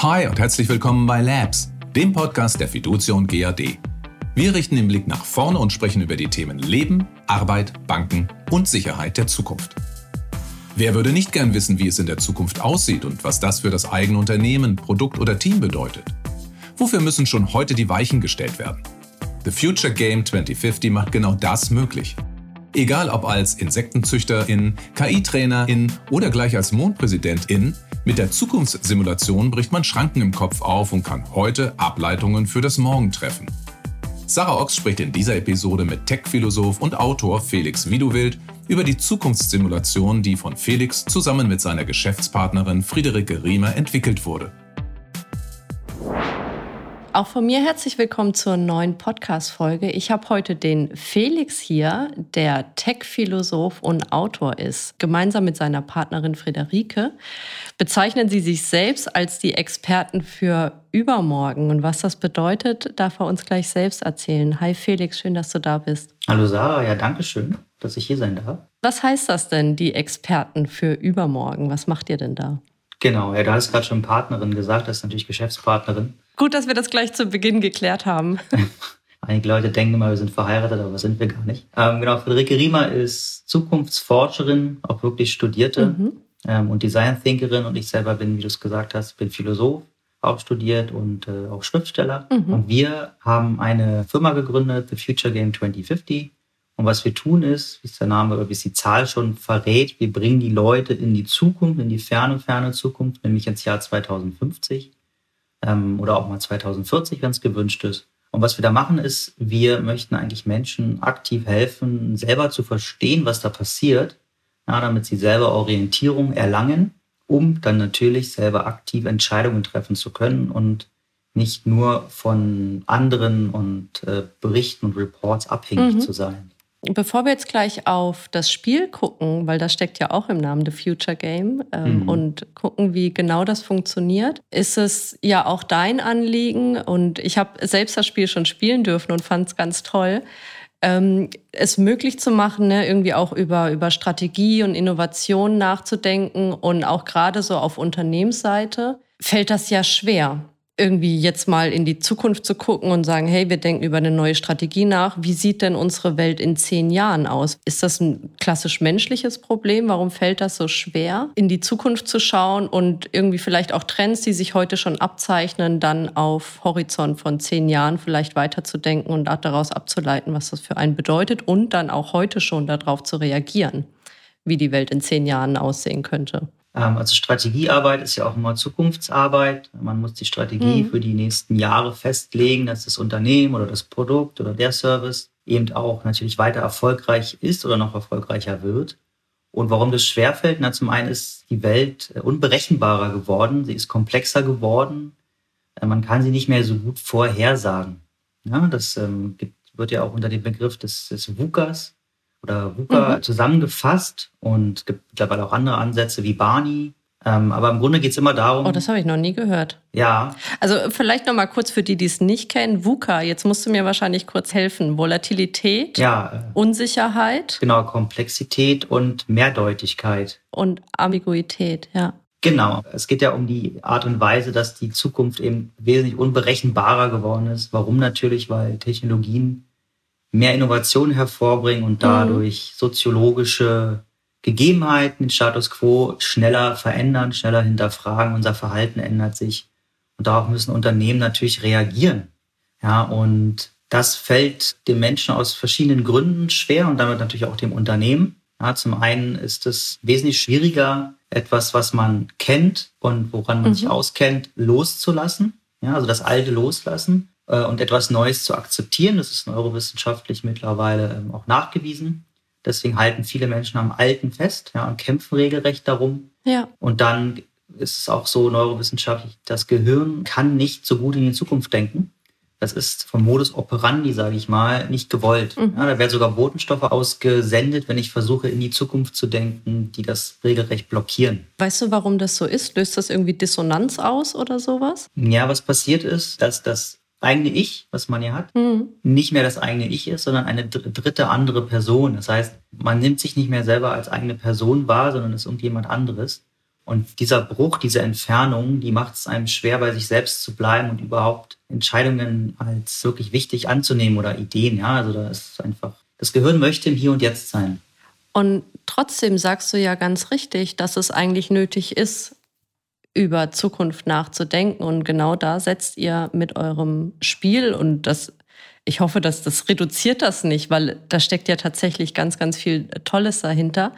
Hi und herzlich willkommen bei Labs, dem Podcast der Fiducia und GAD. Wir richten den Blick nach vorne und sprechen über die Themen Leben, Arbeit, Banken und Sicherheit der Zukunft. Wer würde nicht gern wissen, wie es in der Zukunft aussieht und was das für das eigene Unternehmen, Produkt oder Team bedeutet? Wofür müssen schon heute die Weichen gestellt werden? The Future Game 2050 macht genau das möglich. Egal ob als Insektenzüchterin, KI-Trainerin oder gleich als Mondpräsidentin, mit der Zukunftssimulation bricht man Schranken im Kopf auf und kann heute Ableitungen für das Morgen treffen. Sarah Ochs spricht in dieser Episode mit Tech-Philosoph und Autor Felix Widowild über die Zukunftssimulation, die von Felix zusammen mit seiner Geschäftspartnerin Friederike Riemer entwickelt wurde. Auch von mir herzlich willkommen zur neuen Podcast-Folge. Ich habe heute den Felix hier, der Tech-Philosoph und Autor ist. Gemeinsam mit seiner Partnerin Friederike bezeichnen sie sich selbst als die Experten für übermorgen. Und was das bedeutet, darf er uns gleich selbst erzählen. Hi Felix, schön, dass du da bist. Hallo Sarah, ja, danke schön, dass ich hier sein darf. Was heißt das denn, die Experten für übermorgen? Was macht ihr denn da? Genau, ja, du hast gerade schon Partnerin gesagt, das ist natürlich Geschäftspartnerin. Gut, dass wir das gleich zu Beginn geklärt haben. Einige Leute denken immer, wir sind verheiratet, aber sind wir gar nicht. Ähm, genau, Friederike Riemer ist Zukunftsforscherin, auch wirklich Studierte mhm. ähm, und Design Thinkerin und ich selber bin, wie du es gesagt hast, bin Philosoph, auch studiert und äh, auch Schriftsteller. Mhm. Und wir haben eine Firma gegründet, The Future Game 2050. Und was wir tun ist, wie es der Name oder wie es die Zahl schon verrät, wir bringen die Leute in die Zukunft, in die ferne, ferne Zukunft, nämlich ins Jahr 2050 ähm, oder auch mal 2040, wenn es gewünscht ist. Und was wir da machen, ist, wir möchten eigentlich Menschen aktiv helfen, selber zu verstehen, was da passiert, ja, damit sie selber Orientierung erlangen, um dann natürlich selber aktiv Entscheidungen treffen zu können und nicht nur von anderen und äh, Berichten und Reports abhängig mhm. zu sein. Bevor wir jetzt gleich auf das Spiel gucken, weil das steckt ja auch im Namen The Future Game ähm, mhm. und gucken, wie genau das funktioniert, ist es ja auch dein Anliegen. Und ich habe selbst das Spiel schon spielen dürfen und fand es ganz toll, ähm, es möglich zu machen, ne, irgendwie auch über, über Strategie und Innovation nachzudenken und auch gerade so auf Unternehmensseite fällt das ja schwer irgendwie jetzt mal in die Zukunft zu gucken und sagen, hey, wir denken über eine neue Strategie nach. Wie sieht denn unsere Welt in zehn Jahren aus? Ist das ein klassisch menschliches Problem? Warum fällt das so schwer, in die Zukunft zu schauen und irgendwie vielleicht auch Trends, die sich heute schon abzeichnen, dann auf Horizont von zehn Jahren vielleicht weiterzudenken und daraus abzuleiten, was das für einen bedeutet und dann auch heute schon darauf zu reagieren, wie die Welt in zehn Jahren aussehen könnte? Ähm, also Strategiearbeit ist ja auch immer Zukunftsarbeit. Man muss die Strategie mhm. für die nächsten Jahre festlegen, dass das Unternehmen oder das Produkt oder der Service eben auch natürlich weiter erfolgreich ist oder noch erfolgreicher wird. Und warum das schwerfällt? Na, zum einen ist die Welt äh, unberechenbarer geworden, sie ist komplexer geworden. Äh, man kann sie nicht mehr so gut vorhersagen. Ja, das ähm, gibt, wird ja auch unter dem Begriff des, des VUCAs oder VUCA mhm. zusammengefasst und es gibt mittlerweile auch andere Ansätze wie Barney. Ähm, aber im Grunde geht es immer darum. Oh, das habe ich noch nie gehört. Ja. Also vielleicht noch mal kurz für die, die es nicht kennen. VUCA, jetzt musst du mir wahrscheinlich kurz helfen. Volatilität, ja, äh, Unsicherheit. Genau, Komplexität und Mehrdeutigkeit. Und Ambiguität, ja. Genau. Es geht ja um die Art und Weise, dass die Zukunft eben wesentlich unberechenbarer geworden ist. Warum natürlich? Weil Technologien mehr Innovation hervorbringen und dadurch mhm. soziologische Gegebenheiten, den Status quo schneller verändern, schneller hinterfragen. Unser Verhalten ändert sich. Und darauf müssen Unternehmen natürlich reagieren. Ja, und das fällt dem Menschen aus verschiedenen Gründen schwer und damit natürlich auch dem Unternehmen. Ja, zum einen ist es wesentlich schwieriger, etwas, was man kennt und woran man mhm. sich auskennt, loszulassen. Ja, also das Alte loslassen. Äh, und etwas Neues zu akzeptieren. Das ist neurowissenschaftlich mittlerweile ähm, auch nachgewiesen. Deswegen halten viele Menschen am Alten fest ja, und kämpfen regelrecht darum. Ja. Und dann ist es auch so neurowissenschaftlich, das Gehirn kann nicht so gut in die Zukunft denken. Das ist vom Modus operandi, sage ich mal, nicht gewollt. Mhm. Ja, da werden sogar Botenstoffe ausgesendet, wenn ich versuche, in die Zukunft zu denken, die das regelrecht blockieren. Weißt du, warum das so ist? Löst das irgendwie Dissonanz aus oder sowas? Ja, was passiert ist, dass das eigene Ich, was man ja hat, mhm. nicht mehr das eigene Ich ist, sondern eine dritte andere Person. Das heißt, man nimmt sich nicht mehr selber als eigene Person wahr, sondern ist irgendjemand anderes. Und dieser Bruch, diese Entfernung, die macht es einem schwer, bei sich selbst zu bleiben und überhaupt Entscheidungen als wirklich wichtig anzunehmen oder Ideen. Ja, also da ist einfach, das Gehirn möchte im Hier und Jetzt sein. Und trotzdem sagst du ja ganz richtig, dass es eigentlich nötig ist, über Zukunft nachzudenken. Und genau da setzt ihr mit eurem Spiel und das ich hoffe, dass das reduziert das nicht, weil da steckt ja tatsächlich ganz, ganz viel Tolles dahinter.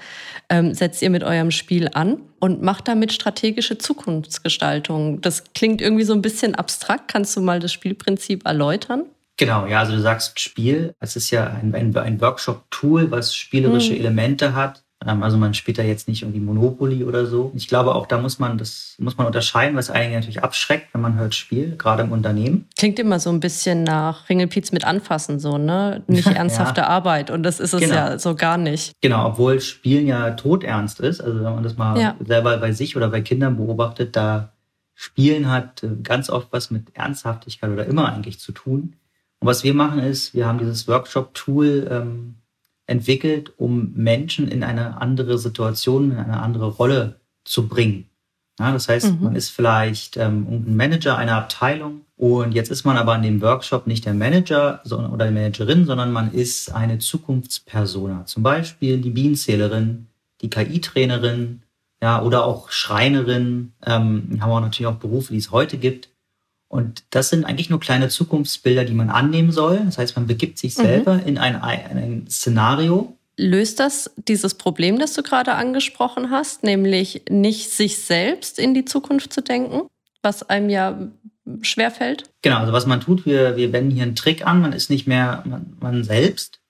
Ähm, setzt ihr mit eurem Spiel an und macht damit strategische Zukunftsgestaltung. Das klingt irgendwie so ein bisschen abstrakt. Kannst du mal das Spielprinzip erläutern? Genau, ja, also du sagst Spiel. Es ist ja ein, ein, ein Workshop-Tool, was spielerische hm. Elemente hat. Ähm, also man spielt da jetzt nicht irgendwie Monopoly oder so. Ich glaube, auch da muss man das muss man unterscheiden, was einige natürlich abschreckt, wenn man hört Spiel, gerade im Unternehmen. Klingt immer so ein bisschen nach Ringelpiez mit anfassen, so, ne? Nicht ernsthafte ja. Arbeit. Und das ist es genau. ja so gar nicht. Genau, obwohl Spielen ja todernst ist. Also wenn man das mal ja. selber bei sich oder bei Kindern beobachtet, da Spielen hat äh, ganz oft was mit Ernsthaftigkeit oder immer eigentlich zu tun. Und was wir machen ist, wir haben dieses Workshop-Tool ähm, entwickelt, um Menschen in eine andere Situation, in eine andere Rolle zu bringen. Ja, das heißt, mhm. man ist vielleicht ähm, ein Manager einer Abteilung und jetzt ist man aber an dem Workshop nicht der Manager sondern, oder die Managerin, sondern man ist eine Zukunftspersona. Zum Beispiel die Bienenzählerin, die KI-Trainerin, ja, oder auch Schreinerin. Ähm, haben wir natürlich auch Berufe, die es heute gibt. Und das sind eigentlich nur kleine Zukunftsbilder, die man annehmen soll. Das heißt, man begibt sich mhm. selber in ein, ein Szenario. Löst das dieses Problem, das du gerade angesprochen hast, nämlich nicht sich selbst in die Zukunft zu denken, was einem ja schwerfällt? Genau, also was man tut, wir, wir wenden hier einen Trick an, man ist nicht mehr man, man selbst,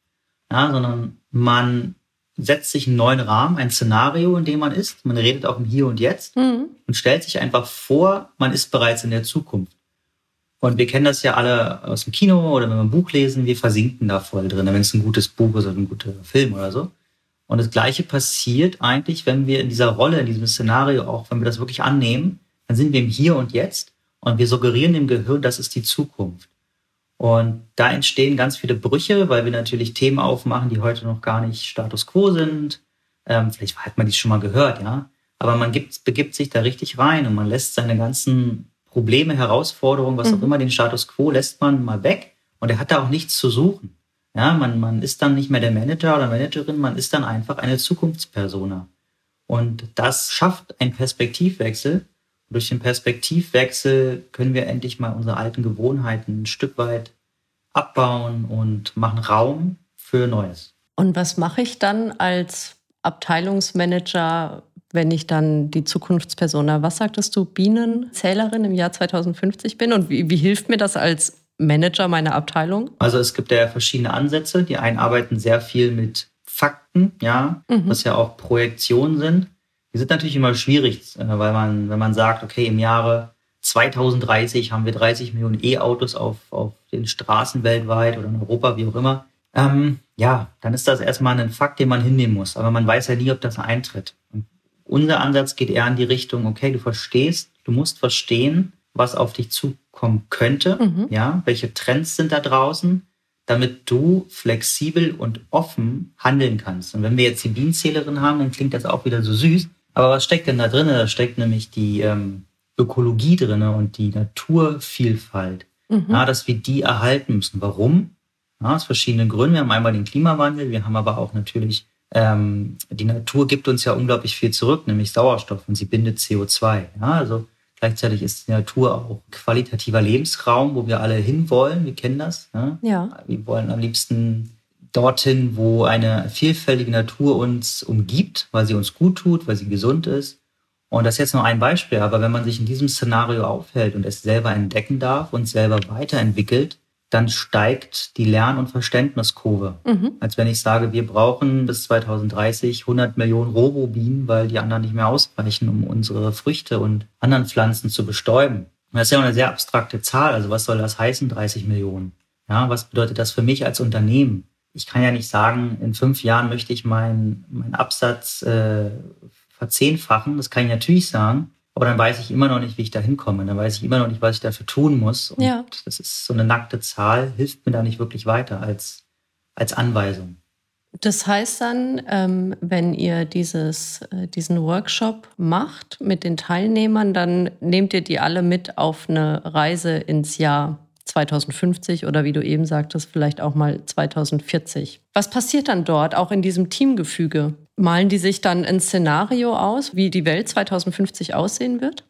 ja, sondern man setzt sich einen neuen Rahmen, ein Szenario, in dem man ist. Man redet auch im Hier und Jetzt mhm. und stellt sich einfach vor, man ist bereits in der Zukunft. Und wir kennen das ja alle aus dem Kino oder wenn wir ein Buch lesen, wir versinken da voll drin, wenn es ein gutes Buch ist oder ein guter Film oder so. Und das Gleiche passiert eigentlich, wenn wir in dieser Rolle, in diesem Szenario auch, wenn wir das wirklich annehmen, dann sind wir im Hier und Jetzt und wir suggerieren dem Gehirn, das ist die Zukunft. Und da entstehen ganz viele Brüche, weil wir natürlich Themen aufmachen, die heute noch gar nicht Status quo sind. Ähm, vielleicht hat man die schon mal gehört, ja. Aber man gibt, begibt sich da richtig rein und man lässt seine ganzen Probleme, Herausforderungen, was mhm. auch immer, den Status quo lässt man mal weg und er hat da auch nichts zu suchen. Ja, man, man ist dann nicht mehr der Manager oder Managerin, man ist dann einfach eine Zukunftspersona. Und das schafft einen Perspektivwechsel. Und durch den Perspektivwechsel können wir endlich mal unsere alten Gewohnheiten ein Stück weit abbauen und machen Raum für Neues. Und was mache ich dann als Abteilungsmanager wenn ich dann die Zukunftspersona, was sagtest du, Bienenzählerin im Jahr 2050 bin? Und wie, wie hilft mir das als Manager meiner Abteilung? Also es gibt ja verschiedene Ansätze. Die einen arbeiten sehr viel mit Fakten, ja, mhm. was ja auch Projektionen sind. Die sind natürlich immer schwierig, äh, weil man, wenn man sagt, okay, im Jahre 2030 haben wir 30 Millionen E-Autos auf, auf den Straßen weltweit oder in Europa, wie auch immer. Ähm, ja, dann ist das erstmal ein Fakt, den man hinnehmen muss. Aber man weiß ja nie, ob das eintritt. Und unser Ansatz geht eher in die Richtung, okay, du verstehst, du musst verstehen, was auf dich zukommen könnte, mhm. ja, welche Trends sind da draußen, damit du flexibel und offen handeln kannst. Und wenn wir jetzt die Bienenzählerin haben, dann klingt das auch wieder so süß. Aber was steckt denn da drin? Da steckt nämlich die ähm, Ökologie drin und die Naturvielfalt, mhm. ja, dass wir die erhalten müssen. Warum? Ja, aus verschiedenen Gründen. Wir haben einmal den Klimawandel, wir haben aber auch natürlich ähm, die Natur gibt uns ja unglaublich viel zurück, nämlich Sauerstoff und sie bindet CO2. Ja, also gleichzeitig ist die Natur auch qualitativer Lebensraum, wo wir alle hinwollen. Wir kennen das. Ne? Ja. Wir wollen am liebsten dorthin, wo eine vielfältige Natur uns umgibt, weil sie uns gut tut, weil sie gesund ist. Und das ist jetzt nur ein Beispiel, aber wenn man sich in diesem Szenario aufhält und es selber entdecken darf und selber weiterentwickelt, dann steigt die Lern- und Verständniskurve. Mhm. Als wenn ich sage, wir brauchen bis 2030 100 Millionen Robobienen, weil die anderen nicht mehr ausreichen, um unsere Früchte und anderen Pflanzen zu bestäuben. das ist ja eine sehr abstrakte Zahl. Also was soll das heißen, 30 Millionen? Ja, was bedeutet das für mich als Unternehmen? Ich kann ja nicht sagen, in fünf Jahren möchte ich meinen mein Absatz äh, verzehnfachen. Das kann ich natürlich sagen. Aber dann weiß ich immer noch nicht, wie ich da hinkomme. Dann weiß ich immer noch nicht, was ich dafür tun muss. Und ja. das ist so eine nackte Zahl, hilft mir da nicht wirklich weiter als, als Anweisung. Das heißt dann, ähm, wenn ihr dieses, äh, diesen Workshop macht mit den Teilnehmern, dann nehmt ihr die alle mit auf eine Reise ins Jahr 2050 oder wie du eben sagtest, vielleicht auch mal 2040. Was passiert dann dort, auch in diesem Teamgefüge? Malen die sich dann ein Szenario aus, wie die Welt 2050 aussehen wird?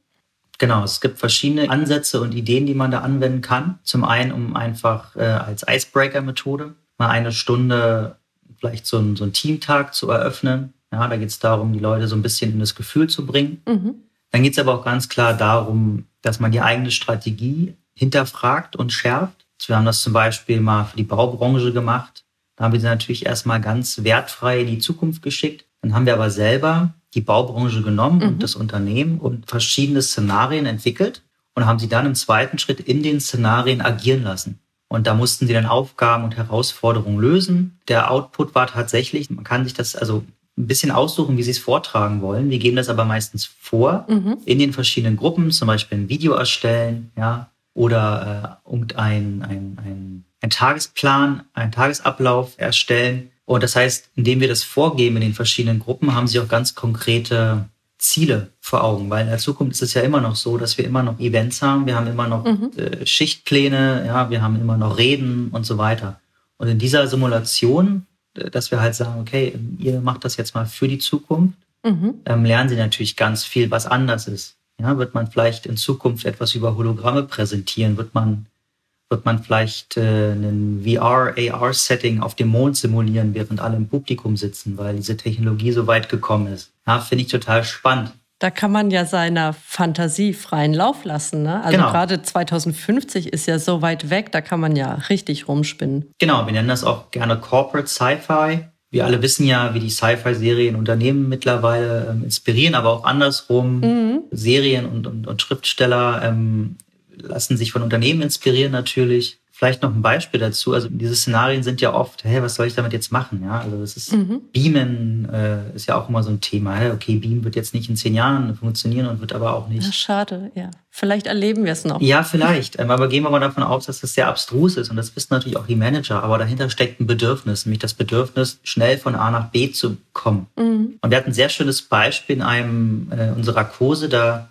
Genau, es gibt verschiedene Ansätze und Ideen, die man da anwenden kann. Zum einen, um einfach äh, als Icebreaker-Methode mal eine Stunde vielleicht so einen, so einen Teamtag zu eröffnen. Ja, da geht es darum, die Leute so ein bisschen in das Gefühl zu bringen. Mhm. Dann geht es aber auch ganz klar darum, dass man die eigene Strategie hinterfragt und schärft. Wir haben das zum Beispiel mal für die Baubranche gemacht. Da haben wir sie natürlich erstmal ganz wertfrei in die Zukunft geschickt. Dann haben wir aber selber die Baubranche genommen mhm. und das Unternehmen und verschiedene Szenarien entwickelt und haben sie dann im zweiten Schritt in den Szenarien agieren lassen. Und da mussten sie dann Aufgaben und Herausforderungen lösen. Der Output war tatsächlich, man kann sich das also ein bisschen aussuchen, wie sie es vortragen wollen. Wir geben das aber meistens vor mhm. in den verschiedenen Gruppen, zum Beispiel ein Video erstellen, ja, oder äh, ein, ein, ein, ein Tagesplan, einen Tagesablauf erstellen. Und das heißt, indem wir das vorgeben in den verschiedenen Gruppen, haben sie auch ganz konkrete Ziele vor Augen, weil in der Zukunft ist es ja immer noch so, dass wir immer noch Events haben, wir haben immer noch mhm. äh, Schichtpläne, ja, wir haben immer noch Reden und so weiter. Und in dieser Simulation, äh, dass wir halt sagen, okay, ihr macht das jetzt mal für die Zukunft, mhm. ähm, lernen sie natürlich ganz viel, was anders ist. Ja, wird man vielleicht in Zukunft etwas über Hologramme präsentieren? Wird man wird man vielleicht äh, ein VR, AR-Setting auf dem Mond simulieren, während alle im Publikum sitzen, weil diese Technologie so weit gekommen ist. Ja, finde ich total spannend. Da kann man ja seiner Fantasie freien Lauf lassen. Ne? Also genau. gerade 2050 ist ja so weit weg, da kann man ja richtig rumspinnen. Genau, wir nennen das auch gerne Corporate Sci-Fi. Wir alle wissen ja, wie die Sci-Fi-Serien Unternehmen mittlerweile ähm, inspirieren, aber auch andersrum. Mhm. Serien und, und, und Schriftsteller ähm, lassen sich von Unternehmen inspirieren natürlich. Vielleicht noch ein Beispiel dazu. Also diese Szenarien sind ja oft, hey, was soll ich damit jetzt machen? Ja, also das ist mhm. Beamen äh, ist ja auch immer so ein Thema. Hey, okay, Beam wird jetzt nicht in zehn Jahren funktionieren und wird aber auch nicht. Ja, schade, ja. Vielleicht erleben wir es noch. Ja, vielleicht. Ähm, aber gehen wir mal davon aus, dass das sehr abstrus ist und das wissen natürlich auch die Manager. Aber dahinter steckt ein Bedürfnis, nämlich das Bedürfnis, schnell von A nach B zu kommen. Mhm. Und wir hatten ein sehr schönes Beispiel in einem äh, unserer Kurse. Da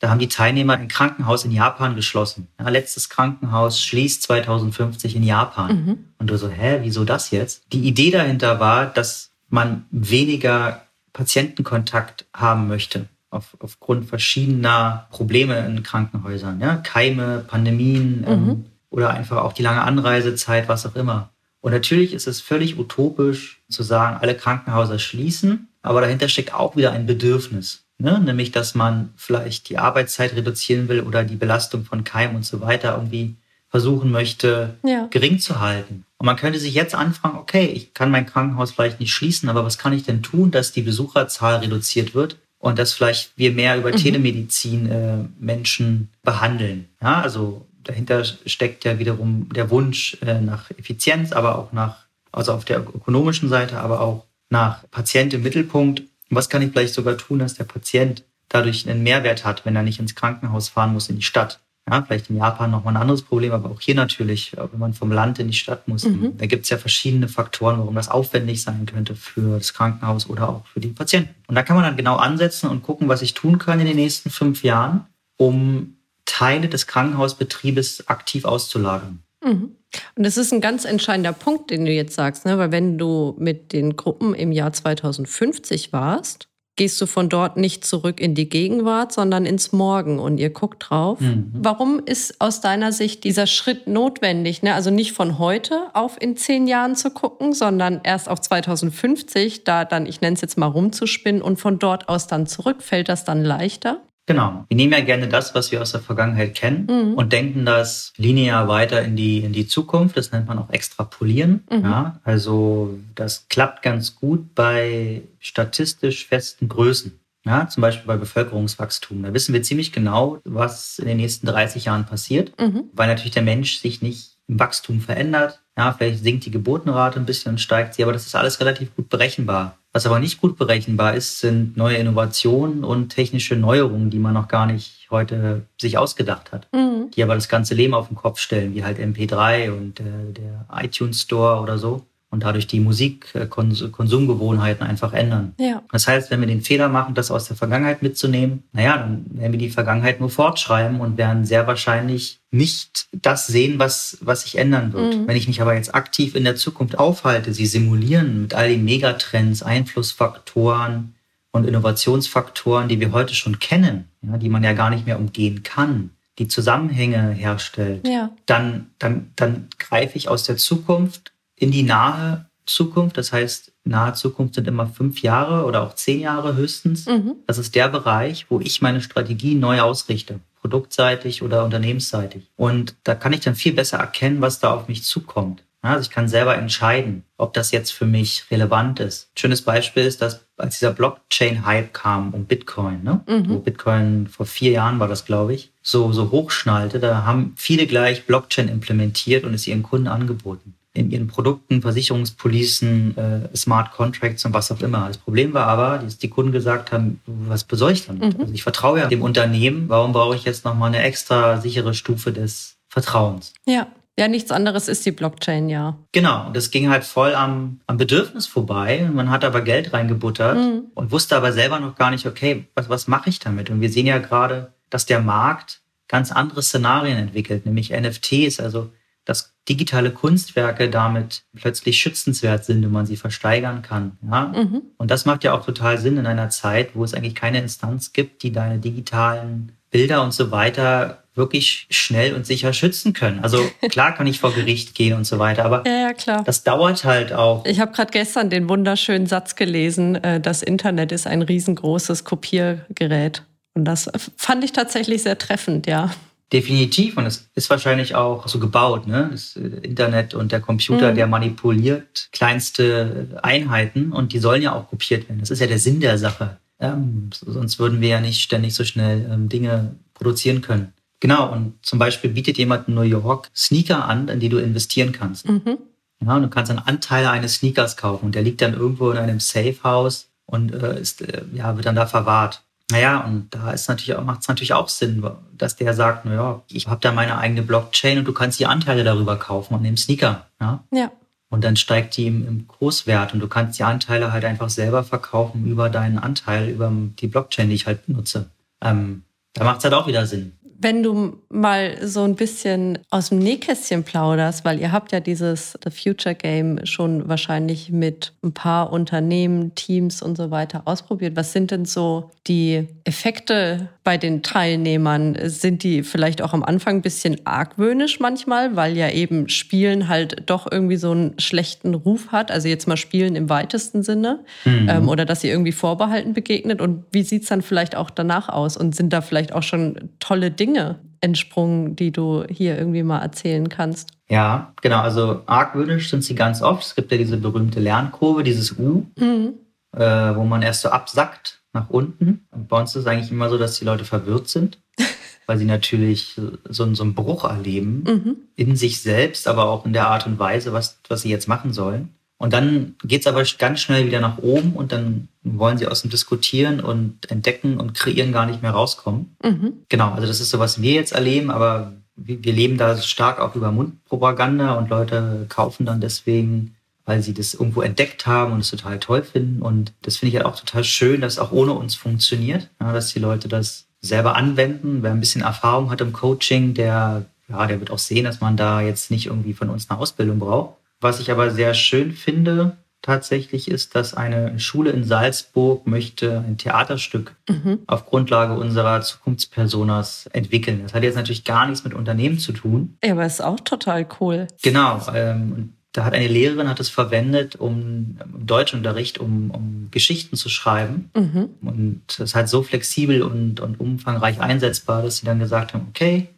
da haben die Teilnehmer ein Krankenhaus in Japan geschlossen. Ja, letztes Krankenhaus schließt 2050 in Japan. Mhm. Und du so, hä, wieso das jetzt? Die Idee dahinter war, dass man weniger Patientenkontakt haben möchte. Auf, aufgrund verschiedener Probleme in Krankenhäusern. Ja? Keime, Pandemien ähm, mhm. ähm, oder einfach auch die lange Anreisezeit, was auch immer. Und natürlich ist es völlig utopisch zu sagen, alle Krankenhäuser schließen, aber dahinter steckt auch wieder ein Bedürfnis. Ne? Nämlich, dass man vielleicht die Arbeitszeit reduzieren will oder die Belastung von Keim und so weiter irgendwie versuchen möchte, ja. gering zu halten. Und man könnte sich jetzt anfragen, okay, ich kann mein Krankenhaus vielleicht nicht schließen, aber was kann ich denn tun, dass die Besucherzahl reduziert wird und dass vielleicht wir mehr über mhm. Telemedizin äh, Menschen behandeln. Ja, also dahinter steckt ja wiederum der Wunsch äh, nach Effizienz, aber auch nach, also auf der ökonomischen Seite, aber auch nach Patient im Mittelpunkt was kann ich vielleicht sogar tun, dass der Patient dadurch einen Mehrwert hat, wenn er nicht ins Krankenhaus fahren muss, in die Stadt? Ja, vielleicht in Japan nochmal ein anderes Problem, aber auch hier natürlich, wenn man vom Land in die Stadt muss. Mhm. Da gibt es ja verschiedene Faktoren, warum das aufwendig sein könnte für das Krankenhaus oder auch für die Patienten. Und da kann man dann genau ansetzen und gucken, was ich tun kann in den nächsten fünf Jahren, um Teile des Krankenhausbetriebes aktiv auszulagern. Mhm. Und das ist ein ganz entscheidender Punkt, den du jetzt sagst, ne? weil wenn du mit den Gruppen im Jahr 2050 warst, gehst du von dort nicht zurück in die Gegenwart, sondern ins Morgen und ihr guckt drauf. Mhm. Warum ist aus deiner Sicht dieser Schritt notwendig? Ne? Also nicht von heute auf in zehn Jahren zu gucken, sondern erst auf 2050, da dann, ich nenne es jetzt mal rumzuspinnen und von dort aus dann zurück. Fällt das dann leichter? Genau. Wir nehmen ja gerne das, was wir aus der Vergangenheit kennen mhm. und denken das linear weiter in die, in die Zukunft. Das nennt man auch Extrapolieren. Mhm. Ja, also das klappt ganz gut bei statistisch festen Größen. Ja, zum Beispiel bei Bevölkerungswachstum. Da wissen wir ziemlich genau, was in den nächsten 30 Jahren passiert, mhm. weil natürlich der Mensch sich nicht im Wachstum verändert. Ja, vielleicht sinkt die Geburtenrate ein bisschen und steigt sie, aber das ist alles relativ gut berechenbar. Was aber nicht gut berechenbar ist, sind neue Innovationen und technische Neuerungen, die man noch gar nicht heute sich ausgedacht hat, mhm. die aber das ganze Leben auf den Kopf stellen, wie halt MP3 und äh, der iTunes Store oder so. Und dadurch die Musikkonsumgewohnheiten einfach ändern. Ja. Das heißt, wenn wir den Fehler machen, das aus der Vergangenheit mitzunehmen, naja, dann werden wir die Vergangenheit nur fortschreiben und werden sehr wahrscheinlich nicht das sehen, was, was sich ändern wird. Mhm. Wenn ich mich aber jetzt aktiv in der Zukunft aufhalte, sie simulieren mit all den Megatrends, Einflussfaktoren und Innovationsfaktoren, die wir heute schon kennen, ja, die man ja gar nicht mehr umgehen kann, die Zusammenhänge herstellt, ja. dann, dann, dann greife ich aus der Zukunft in die nahe Zukunft. Das heißt, nahe Zukunft sind immer fünf Jahre oder auch zehn Jahre höchstens. Mhm. Das ist der Bereich, wo ich meine Strategie neu ausrichte, produktseitig oder unternehmensseitig. Und da kann ich dann viel besser erkennen, was da auf mich zukommt. Also ich kann selber entscheiden, ob das jetzt für mich relevant ist. Ein schönes Beispiel ist, dass als dieser Blockchain-Hype kam um Bitcoin, ne? Mhm. wo Bitcoin vor vier Jahren war das, glaube ich, so, so hochschnallte, da haben viele gleich Blockchain implementiert und es ihren Kunden angeboten in ihren Produkten, Versicherungspolicen, äh, Smart Contracts und was auch immer. Das Problem war aber, dass die Kunden gesagt haben, was soll ich damit? Mhm. Also ich vertraue ja dem Unternehmen, warum brauche ich jetzt nochmal eine extra sichere Stufe des Vertrauens? Ja. Ja, nichts anderes ist die Blockchain, ja. Genau, und das ging halt voll am, am Bedürfnis vorbei. Man hat aber Geld reingebuttert mhm. und wusste aber selber noch gar nicht, okay, was, was mache ich damit? Und wir sehen ja gerade, dass der Markt ganz andere Szenarien entwickelt, nämlich NFTs, also dass digitale Kunstwerke damit plötzlich schützenswert sind und man sie versteigern kann. Ja? Mhm. Und das macht ja auch total Sinn in einer Zeit, wo es eigentlich keine Instanz gibt, die deine digitalen Bilder und so weiter wirklich schnell und sicher schützen können. Also klar kann ich vor Gericht gehen und so weiter, aber ja, ja, das dauert halt auch. Ich habe gerade gestern den wunderschönen Satz gelesen, äh, das Internet ist ein riesengroßes Kopiergerät. Und das fand ich tatsächlich sehr treffend, ja. Definitiv. Und es ist wahrscheinlich auch so gebaut, ne? Das äh, Internet und der Computer, mhm. der manipuliert kleinste Einheiten und die sollen ja auch kopiert werden. Das ist ja der Sinn der Sache. Ähm, sonst würden wir ja nicht ständig so schnell ähm, Dinge produzieren können. Genau, und zum Beispiel bietet jemand in New York Sneaker an, in die du investieren kannst. Mhm. Ja, und du kannst einen Anteil eines Sneakers kaufen und der liegt dann irgendwo in einem Safehouse und äh, ist, äh, ja, wird dann da verwahrt. Naja, und da ist natürlich auch, macht es natürlich auch Sinn, dass der sagt, naja, ich habe da meine eigene Blockchain und du kannst die Anteile darüber kaufen an dem Sneaker. Ja. ja. Und dann steigt die im, im Kurswert und du kannst die Anteile halt einfach selber verkaufen über deinen Anteil, über die Blockchain, die ich halt benutze. Ähm, da macht es halt auch wieder Sinn. Wenn du mal so ein bisschen aus dem Nähkästchen plauderst, weil ihr habt ja dieses The Future Game schon wahrscheinlich mit ein paar Unternehmen, Teams und so weiter ausprobiert. Was sind denn so die Effekte bei den Teilnehmern? Sind die vielleicht auch am Anfang ein bisschen argwöhnisch manchmal, weil ja eben Spielen halt doch irgendwie so einen schlechten Ruf hat? Also jetzt mal Spielen im weitesten Sinne. Mhm. Ähm, oder dass ihr irgendwie vorbehalten begegnet. Und wie sieht es dann vielleicht auch danach aus? Und sind da vielleicht auch schon tolle Dinge Dinge entsprungen, die du hier irgendwie mal erzählen kannst? Ja, genau. Also argwöhnisch sind sie ganz oft. Es gibt ja diese berühmte Lernkurve, dieses U, mhm. äh, wo man erst so absackt nach unten. Und bei uns ist es eigentlich immer so, dass die Leute verwirrt sind, weil sie natürlich so, so einen Bruch erleben mhm. in sich selbst, aber auch in der Art und Weise, was, was sie jetzt machen sollen. Und dann geht es aber ganz schnell wieder nach oben und dann wollen sie aus dem Diskutieren und Entdecken und Kreieren gar nicht mehr rauskommen. Mhm. Genau, also das ist so, was wir jetzt erleben, aber wir leben da stark auch über Mundpropaganda und Leute kaufen dann deswegen, weil sie das irgendwo entdeckt haben und es total toll finden. Und das finde ich halt auch total schön, dass es auch ohne uns funktioniert, ja, dass die Leute das selber anwenden. Wer ein bisschen Erfahrung hat im Coaching, der, ja, der wird auch sehen, dass man da jetzt nicht irgendwie von uns eine Ausbildung braucht. Was ich aber sehr schön finde, tatsächlich ist, dass eine Schule in Salzburg möchte ein Theaterstück mhm. auf Grundlage unserer Zukunftspersonas entwickeln. Das hat jetzt natürlich gar nichts mit Unternehmen zu tun. Ja, aber ist auch total cool. Genau. Ähm, da hat eine Lehrerin hat es verwendet, um im Deutschunterricht, um, um Geschichten zu schreiben. Mhm. Und es ist halt so flexibel und, und umfangreich einsetzbar, dass sie dann gesagt haben, okay,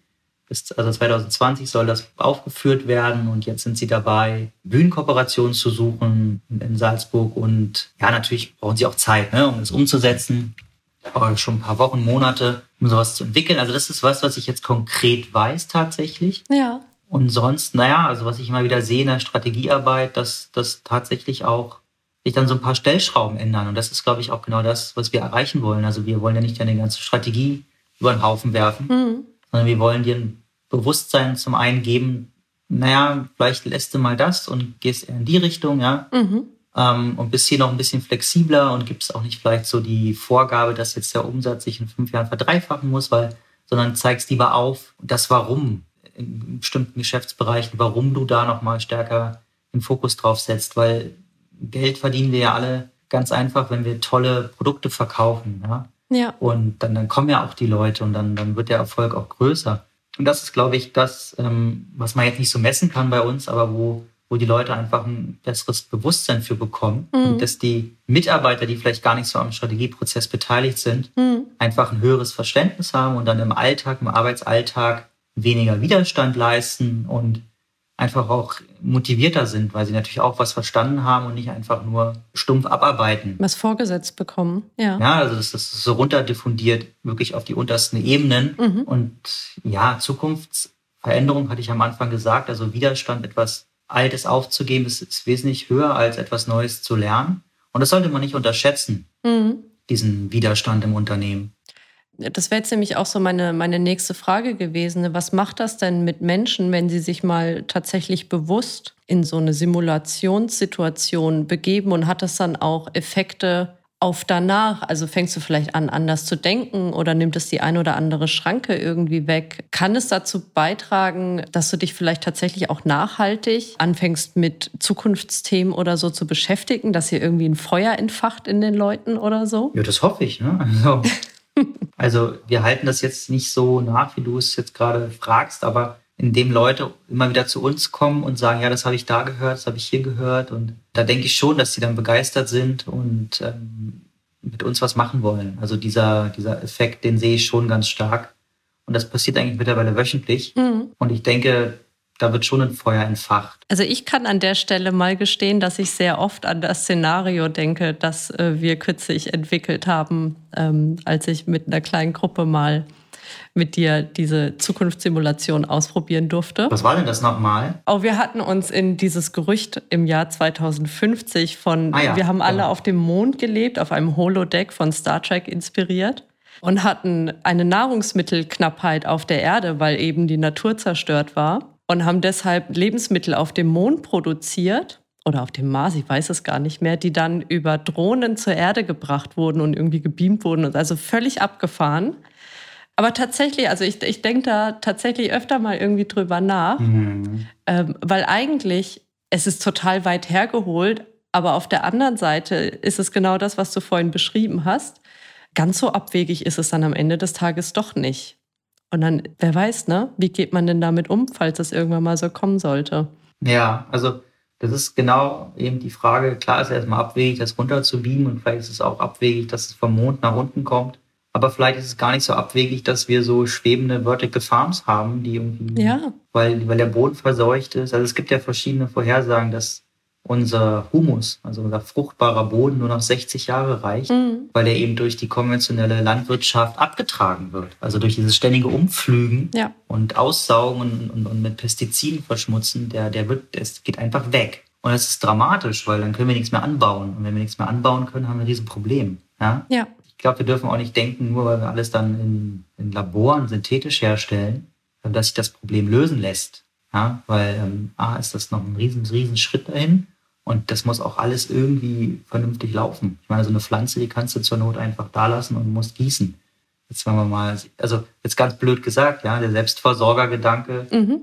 bis also 2020 soll das aufgeführt werden und jetzt sind sie dabei, Bühnenkooperationen zu suchen in Salzburg und ja, natürlich brauchen sie auch Zeit, ne, um es umzusetzen. Aber schon ein paar Wochen, Monate, um sowas zu entwickeln. Also das ist was, was ich jetzt konkret weiß tatsächlich. Ja. Und sonst, naja, also was ich immer wieder sehe in der Strategiearbeit, dass das tatsächlich auch sich dann so ein paar Stellschrauben ändern. Und das ist, glaube ich, auch genau das, was wir erreichen wollen. Also wir wollen ja nicht eine ganze Strategie über den Haufen werfen, mhm. sondern wir wollen dir ein Bewusstsein zum einen geben, naja, vielleicht lässt du mal das und gehst eher in die Richtung, ja. Mhm. Ähm, und bist hier noch ein bisschen flexibler und gibst auch nicht vielleicht so die Vorgabe, dass jetzt der Umsatz sich in fünf Jahren verdreifachen muss, weil, sondern zeigst lieber auf das Warum in bestimmten Geschäftsbereichen, warum du da nochmal stärker den Fokus drauf setzt, weil Geld verdienen wir ja alle ganz einfach, wenn wir tolle Produkte verkaufen, ja. Ja. Und dann, dann kommen ja auch die Leute und dann, dann wird der Erfolg auch größer. Und das ist, glaube ich, das, ähm, was man jetzt nicht so messen kann bei uns, aber wo, wo die Leute einfach ein besseres Bewusstsein für bekommen. Mhm. Und dass die Mitarbeiter, die vielleicht gar nicht so am Strategieprozess beteiligt sind, mhm. einfach ein höheres Verständnis haben und dann im Alltag, im Arbeitsalltag weniger Widerstand leisten und einfach auch motivierter sind, weil sie natürlich auch was verstanden haben und nicht einfach nur stumpf abarbeiten. Was vorgesetzt bekommen, ja. Ja, also das ist so runterdiffundiert, wirklich auf die untersten Ebenen. Mhm. Und ja, Zukunftsveränderung hatte ich am Anfang gesagt, also Widerstand, etwas Altes aufzugeben, ist, ist wesentlich höher als etwas Neues zu lernen. Und das sollte man nicht unterschätzen, mhm. diesen Widerstand im Unternehmen. Das wäre jetzt nämlich auch so meine, meine nächste Frage gewesen. Was macht das denn mit Menschen, wenn sie sich mal tatsächlich bewusst in so eine Simulationssituation begeben und hat das dann auch Effekte auf danach? Also fängst du vielleicht an, anders zu denken oder nimmt es die eine oder andere Schranke irgendwie weg? Kann es dazu beitragen, dass du dich vielleicht tatsächlich auch nachhaltig anfängst mit Zukunftsthemen oder so zu beschäftigen, dass hier irgendwie ein Feuer entfacht in den Leuten oder so? Ja, das hoffe ich. Ne? Also also wir halten das jetzt nicht so nach, wie du es jetzt gerade fragst, aber indem Leute immer wieder zu uns kommen und sagen, ja, das habe ich da gehört, das habe ich hier gehört. Und da denke ich schon, dass sie dann begeistert sind und ähm, mit uns was machen wollen. Also dieser, dieser Effekt, den sehe ich schon ganz stark. Und das passiert eigentlich mittlerweile wöchentlich. Mhm. Und ich denke, da wird schon ein Feuer entfacht. Also ich kann an der Stelle mal gestehen, dass ich sehr oft an das Szenario denke, das äh, wir kürzlich entwickelt haben, ähm, als ich mit einer kleinen Gruppe mal mit dir diese Zukunftssimulation ausprobieren durfte. Was war denn das nochmal? Oh, wir hatten uns in dieses Gerücht im Jahr 2050 von, ah ja, wir haben alle ja. auf dem Mond gelebt, auf einem Holodeck von Star Trek inspiriert und hatten eine Nahrungsmittelknappheit auf der Erde, weil eben die Natur zerstört war und haben deshalb Lebensmittel auf dem Mond produziert oder auf dem Mars, ich weiß es gar nicht mehr, die dann über Drohnen zur Erde gebracht wurden und irgendwie gebeamt wurden und also völlig abgefahren. Aber tatsächlich, also ich, ich denke da tatsächlich öfter mal irgendwie drüber nach, mhm. ähm, weil eigentlich es ist total weit hergeholt, aber auf der anderen Seite ist es genau das, was du vorhin beschrieben hast. Ganz so abwegig ist es dann am Ende des Tages doch nicht. Und dann, wer weiß, ne? Wie geht man denn damit um, falls es irgendwann mal so kommen sollte? Ja, also das ist genau eben die Frage. Klar ist es erstmal abwegig, das runter zu beamen und vielleicht ist es auch abwegig, dass es vom Mond nach unten kommt. Aber vielleicht ist es gar nicht so abwegig, dass wir so schwebende Vertical Farms haben, die irgendwie, ja. weil, weil der Boden verseucht ist. Also es gibt ja verschiedene Vorhersagen, dass unser Humus, also unser fruchtbarer Boden, nur noch 60 Jahre reicht, mhm. weil er eben durch die konventionelle Landwirtschaft abgetragen wird. Also durch dieses ständige Umpflügen ja. und Aussaugen und, und, und, mit Pestiziden verschmutzen, der, der wird, es geht einfach weg. Und das ist dramatisch, weil dann können wir nichts mehr anbauen. Und wenn wir nichts mehr anbauen können, haben wir ein Riesenproblem. Ja? ja. Ich glaube, wir dürfen auch nicht denken, nur weil wir alles dann in, in Laboren synthetisch herstellen, dass sich das Problem lösen lässt. Ja, weil ähm, A ist das noch ein riesen, riesen Schritt dahin und das muss auch alles irgendwie vernünftig laufen. Ich meine, so eine Pflanze, die kannst du zur Not einfach da lassen und musst gießen. Jetzt wenn wir mal, also jetzt ganz blöd gesagt, ja, der Selbstversorgergedanke, mhm.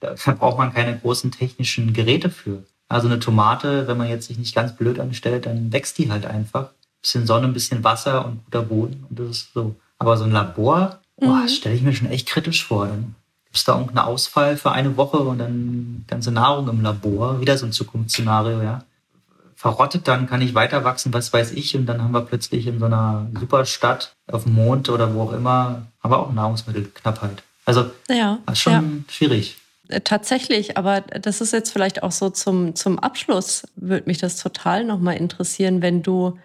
da braucht man keine großen technischen Geräte für. Also eine Tomate, wenn man jetzt sich nicht ganz blöd anstellt, dann wächst die halt einfach. Bisschen Sonne, ein bisschen Wasser und guter Boden und das ist so. Aber so ein Labor, mhm. boah, stelle ich mir schon echt kritisch vor. Dann gibt es da irgendeinen Ausfall für eine Woche und dann ganze Nahrung im Labor, wieder so ein Zukunftsszenario, ja. Verrottet dann, kann ich weiter wachsen, was weiß ich, und dann haben wir plötzlich in so einer Superstadt auf dem Mond oder wo auch immer, haben wir auch Nahrungsmittelknappheit. Also, ja, das ist schon ja. schwierig. Äh, tatsächlich, aber das ist jetzt vielleicht auch so zum, zum Abschluss, würde mich das total nochmal interessieren, wenn du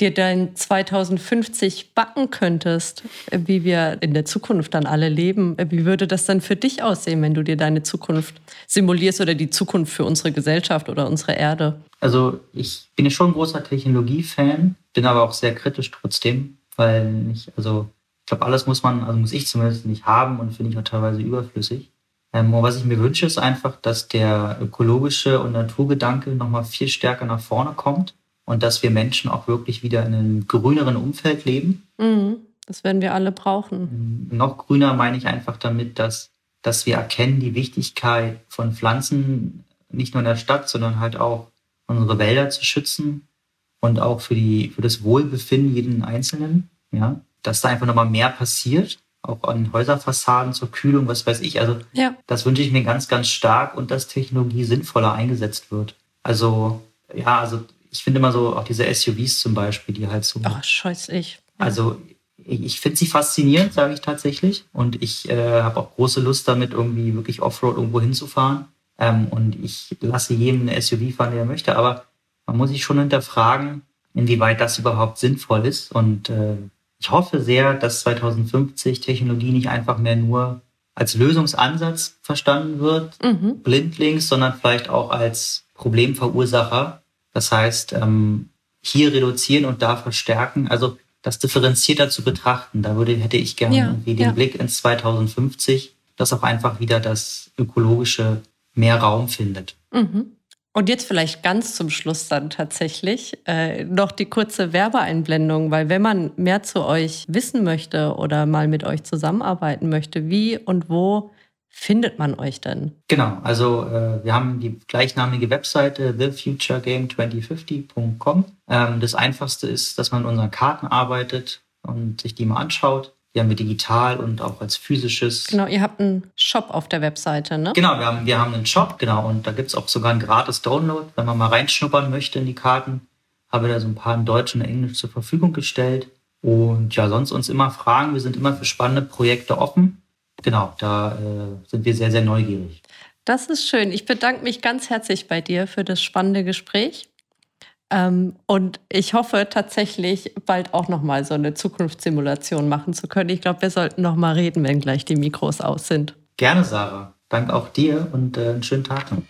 dir dein 2050 backen könntest, wie wir in der Zukunft dann alle leben, wie würde das dann für dich aussehen, wenn du dir deine Zukunft simulierst oder die Zukunft für unsere Gesellschaft oder unsere Erde? Also ich bin ja schon ein großer Technologiefan, bin aber auch sehr kritisch trotzdem, weil ich, also ich glaube, alles muss man, also muss ich zumindest nicht haben und finde ich auch teilweise überflüssig. Ähm, was ich mir wünsche, ist einfach, dass der ökologische und Naturgedanke nochmal viel stärker nach vorne kommt und dass wir Menschen auch wirklich wieder in einem grüneren Umfeld leben. Mhm. Das werden wir alle brauchen. Ähm, noch grüner meine ich einfach damit, dass, dass wir erkennen die Wichtigkeit von Pflanzen nicht nur in der Stadt, sondern halt auch unsere Wälder zu schützen und auch für, die, für das Wohlbefinden jeden Einzelnen. Ja? Dass da einfach nochmal mehr passiert auch an Häuserfassaden zur Kühlung, was weiß ich. Also ja. das wünsche ich mir ganz, ganz stark und dass Technologie sinnvoller eingesetzt wird. Also ja, also ich finde immer so auch diese SUVs zum Beispiel, die halt so. Ach, scheußlich. Ja. Also ich, finde sie faszinierend, sage ich tatsächlich. Und ich äh, habe auch große Lust damit, irgendwie wirklich Offroad irgendwo hinzufahren. Ähm, und ich lasse jedem eine SUV fahren, der möchte. Aber man muss sich schon hinterfragen, inwieweit das überhaupt sinnvoll ist. Und äh, ich hoffe sehr, dass 2050 Technologie nicht einfach mehr nur als Lösungsansatz verstanden wird, mhm. blindlings, sondern vielleicht auch als Problemverursacher. Das heißt, ähm, hier reduzieren und da verstärken. Also das differenzierter zu betrachten. Da würde, hätte ich gerne ja, irgendwie den ja. Blick ins 2050, dass auch einfach wieder das Ökologische mehr Raum findet. Mhm. Und jetzt vielleicht ganz zum Schluss dann tatsächlich äh, noch die kurze Werbeeinblendung, weil wenn man mehr zu euch wissen möchte oder mal mit euch zusammenarbeiten möchte, wie und wo findet man euch denn? Genau, also äh, wir haben die gleichnamige Webseite thefuturegame2050.com. Ähm, das Einfachste ist, dass man in unseren Karten arbeitet und sich die mal anschaut. Die haben wir digital und auch als physisches. Genau, ihr habt einen Shop auf der Webseite, ne? Genau, wir haben, wir haben einen Shop, genau. Und da gibt's auch sogar einen gratis Download, wenn man mal reinschnuppern möchte in die Karten. Habe da so ein paar in Deutsch und Englisch zur Verfügung gestellt. Und ja, sonst uns immer fragen. Wir sind immer für spannende Projekte offen. Genau, da äh, sind wir sehr, sehr neugierig. Das ist schön. Ich bedanke mich ganz herzlich bei dir für das spannende Gespräch. Ähm, und ich hoffe tatsächlich bald auch noch mal so eine Zukunftssimulation machen zu können. Ich glaube, wir sollten noch mal reden, wenn gleich die Mikros aus sind. Gerne, Sarah. Danke auch dir und äh, einen schönen Tag noch.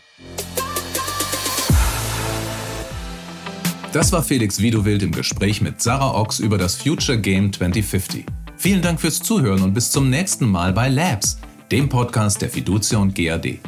Das war Felix Widowild im Gespräch mit Sarah Ochs über das Future Game 2050. Vielen Dank fürs Zuhören und bis zum nächsten Mal bei Labs, dem Podcast der Fiducia und GAD.